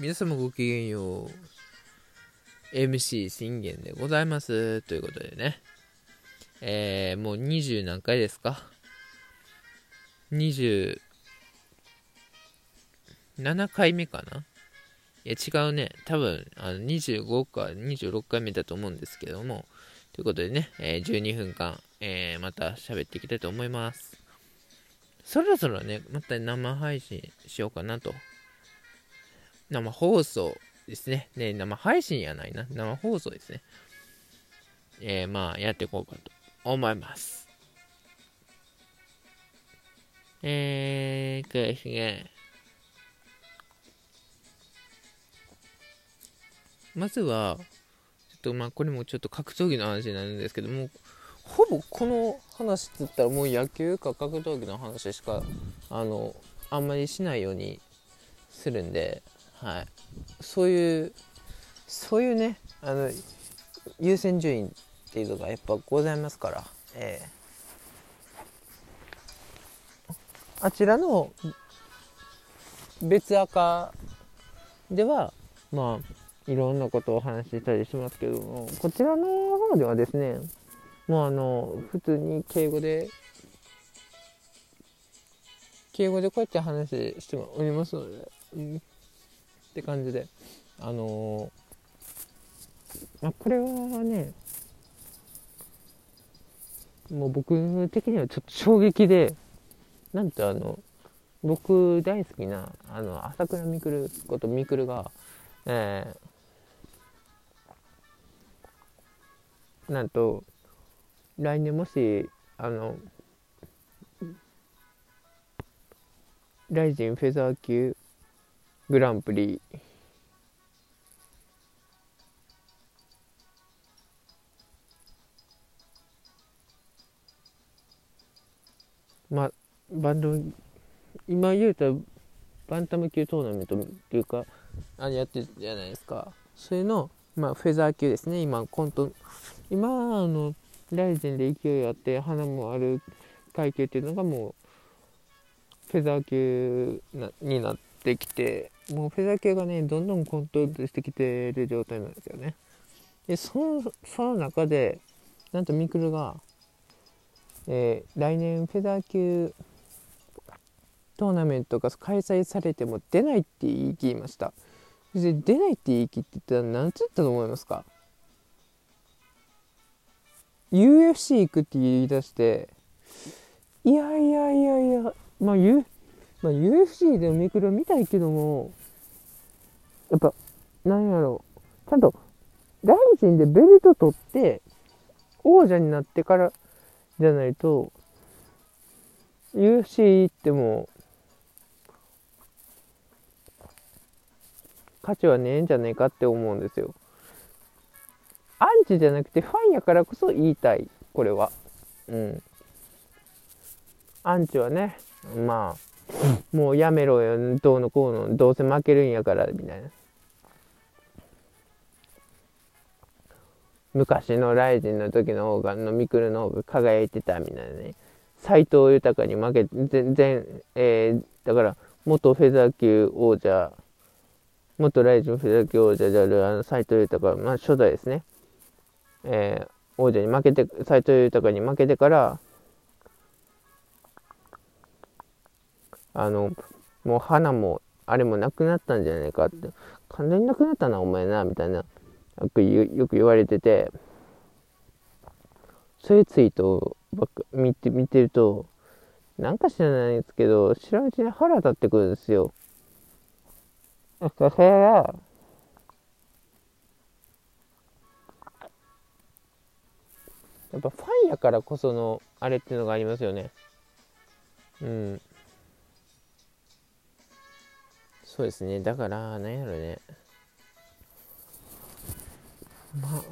皆様ごきげんよう。MC 信玄でございます。ということでね。えー、もう20何回ですか ?27 回目かな？いや違うね。多分あの25か26回目だと思うんですけども。ということでね、えー、12分間、えー、また喋っていきたいと思います。そろそろね、また生配信しようかなと生放送ですね。ね、生配信やないな。生放送ですね。えー、まあ、やっていこうかと思います。えー、ですね。まずは、ちょっとまあ、これもちょっと格闘技の話になるんですけども、ほぼこの話って言ったらもう野球か格闘技の話しか、あの、あんまりしないようにするんで、はい、そういうそういうねあの優先順位っていうのがやっぱございますから、えー、あちらの別赤ではまあいろんなことをお話ししたりしますけどもこちらの方ではですねもうあの普通に敬語で敬語でこうやって話しておりますので、うんって感じで。あのー、あ、これはねもう僕的にはちょっと衝撃でなんとあの僕大好きなあの朝倉未来こと未来が、えー、なんと来年もしあのライジンフェザー級グランプリ。まあバンド今言うたバンタム級トーナメントっていうかあれやってるじゃないですか。それのまあフェザー級ですね。今コント今あのライゼンで勢いあって花もある階級っていうのがもうフェザー級なになってきて。もうフェザー系がね、どんどんコントロールしてきてる状態なんですよね。で、その、その中で、なんとミクルが、えー、来年フェザー級トーナメントが開催されても出ないって言い切りました。で出ないって言い切ってたら何つったと思いますか ?UFC 行くって言い出して、いやいやいやいや、まあ、U まあ、UFC でミクル見たいけども、やっぱ、なんやろう。ちゃんと、大臣でベルト取って、王者になってからじゃないと、UFC っても、価値はねえんじゃねえかって思うんですよ。アンチじゃなくてファンやからこそ言いたい。これは。うん。アンチはね、まあ、もうやめろよ、どうのこうの、どうせ負けるんやから、みたいな。昔のライジンの時の方が、のミクルの方が輝いてたみたいなね。斎藤豊に負け、全然、えー、だから、元フェザー級王者、元ライジンフェザー級王者であるあの斎藤豊、まあ初代ですね。えー、王者に負けて、斎藤豊に負けてから、あの、もう花も、あれもなくなったんじゃないかって、完全になくなったな、お前な、みたいな。よくよく言われてて、そういうツイートばっか見て見てると、なんか知らないんですけど、知らんうちに腹立ってくるんですよ。それは、やっぱファンやからこそのあれっていうのがありますよね。うん。そうですね。だから、なんやろね。まあ。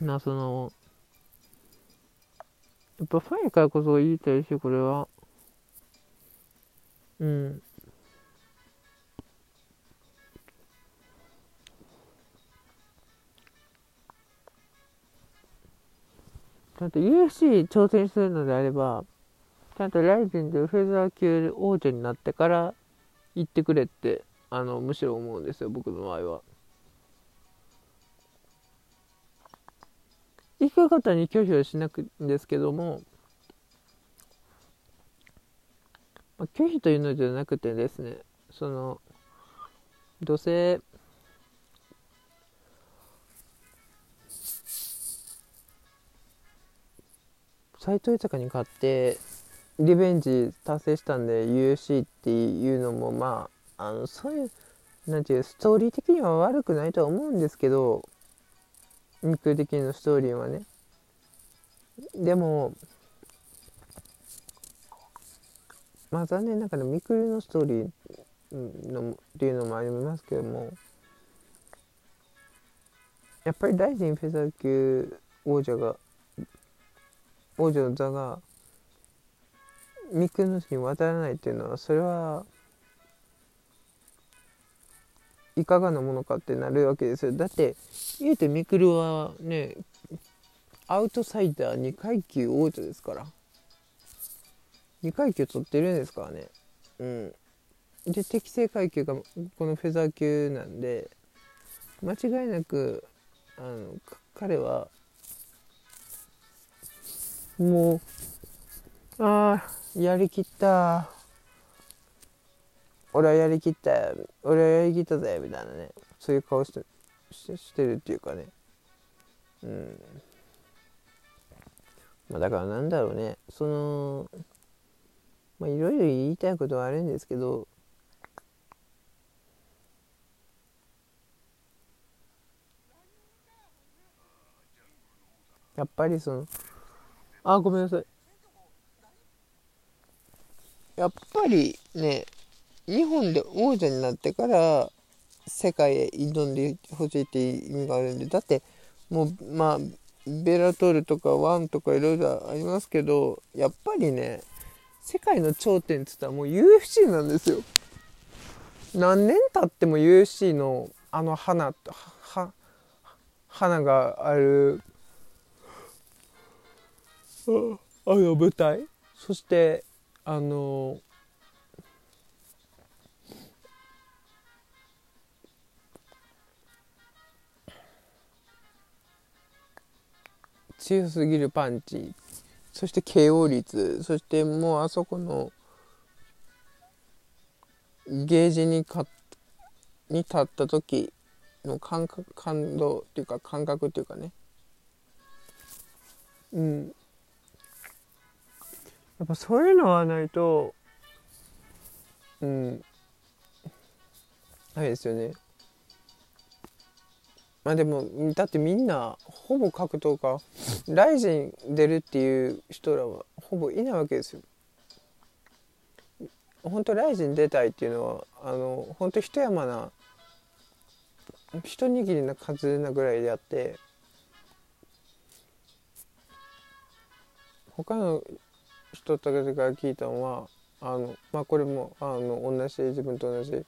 まあそのやっぱファンやからこそ言いたいしこれは。うん。ちゃんと UFC 挑戦するのであればちゃんとライジンでフェザー級王者になってから行ってくれってあのむしろ思うんですよ僕の場合は。行く方に拒否はしなくんですけども、まあ、拒否というのではなくてですねそのどうせ斎藤豊に勝ってリベンジ達成したんで UFC っていうのもまああのそういうなんていうストーリー的には悪くないとは思うんですけどミク的のストーリーはね。でもまあ残念ながらミクルのストーリーのっていうのもありますけどもやっぱり大臣フェザー級王者が王女の座がミクのに渡らないっていうのはそれはいかがなものかってなるわけですよ。だって言うてミクルはねアウトサイダー2階級王者ですから。2階級取ってるんですからね。うん。で適正階級がこのフェザー級なんで間違いなくあの彼はもうああやりきった。俺はやりきった。俺はやりきったぜ。みたいなね。そういう顔してしてしてるっていうかね。うん。まあだからなんだろうね。そのまあいろいろ言いたいことはあるんですけどやっぱりそのあごめんなさい。やっぱりね日本で王者になってから世界へ挑んでほしいっていう意味があるんでだってもうまあベラトルとかワンとかいろいろありますけどやっぱりね世界の頂点っつったらもう UFC なんですよ。何年経っても UFC のあの花花があるあの舞台そしてあの強すぎるパンチ。そして KO 率。そしてもうあそこのゲージにかに立った時の感覚感動っていうか感覚っていうかね。うん。やっぱそういうのはないとうん。あれですよね。まあでもだってみんなほぼ格闘家。ライジン出るっていう人らはほぼいないわけですよ。本当ライジン出たいっていうのはあの本当一山な一握りな数なぐらいであって他の人たちが聞いたのはあのまあこれもあの同じ自分と同じ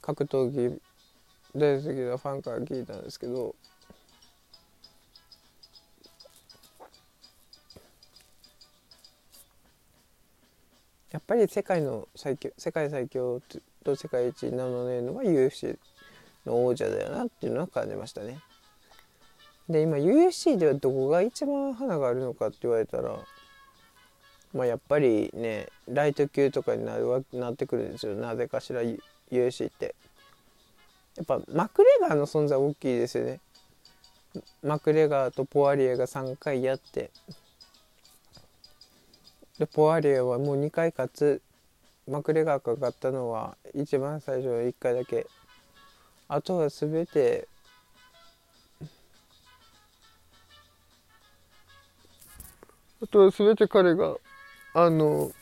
格闘技大好きなファンから聞いたんですけどやっぱり世界の最強世界最強と世界一に名乗れるのは UFC の王者だよなっていうのは感じましたね。で今 UFC ではどこが一番花があるのかって言われたらまあやっぱりねライト級とかになるわなってくるんですよ。なぜかしら UFC って。やっぱマクレガーの存在大きいですよね。マクレガーとポワリエが3回やって。でポワリエはもう2回勝つ。マクレガーが勝ったのは一番最初の1回だけ。あとは全てあとは全て彼があの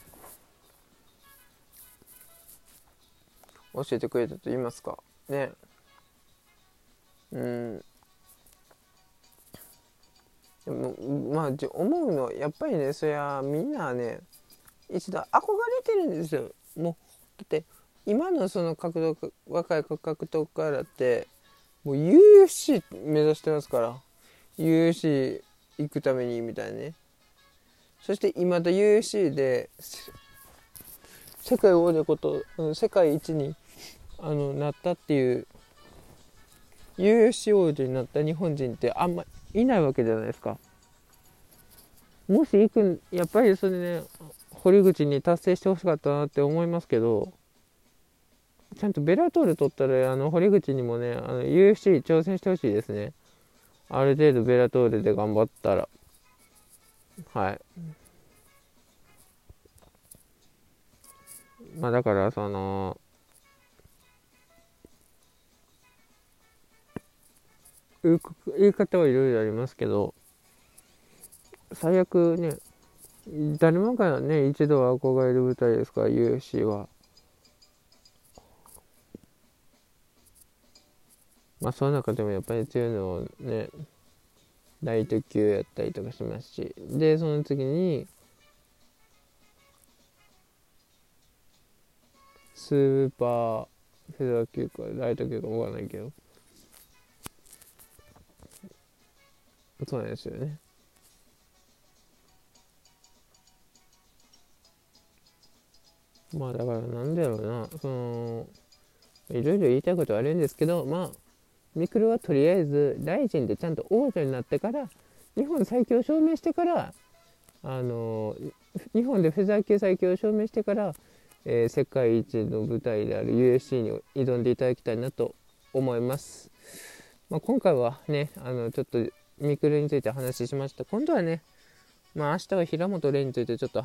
教えてくれたと言いますか。ね。うん。でもまあ思うのやっぱりねそりゃみんなね一度憧れてるんですよ。もうだって今のその格闘若い格闘家だってもう UFC 目指してますから。UFC 行くためにみたいなね。そして今だ UFC で世界王者こと、うん、世界一にあのなったっていう UFC 王者になった日本人ってあんまいないわけじゃないですか。もし行くやっぱりそれね堀口に達成してほしかったなって思いますけどちゃんとベラトール取ったらあの堀口にもねあの UFC 挑戦してほしいですねある程度ベラトールで頑張ったらはい。まあだからその言い方はいろいろありますけど最悪ね誰もがね一度は憧れる舞台ですから UFC は。まあその中でもやっぱり強いのをねライト級やったりとかしますし。でその次にスーパーフェザー級かライト級かわかんないけど。そうなんですよね。まあだからなんだろうな。そのいろいろ言いたいことはあるんですけどまあミクルはとりあえずライジンでちゃんと王者になってから日本最強を証明してからあの日本でフェザー級最強を証明してから、えー、世界一の舞台である USC に挑んでいただきたいなと思います。まあ、今回はねあのちょっとミクルについて話しました今度はねまあ明日は平本蓮についてちょっと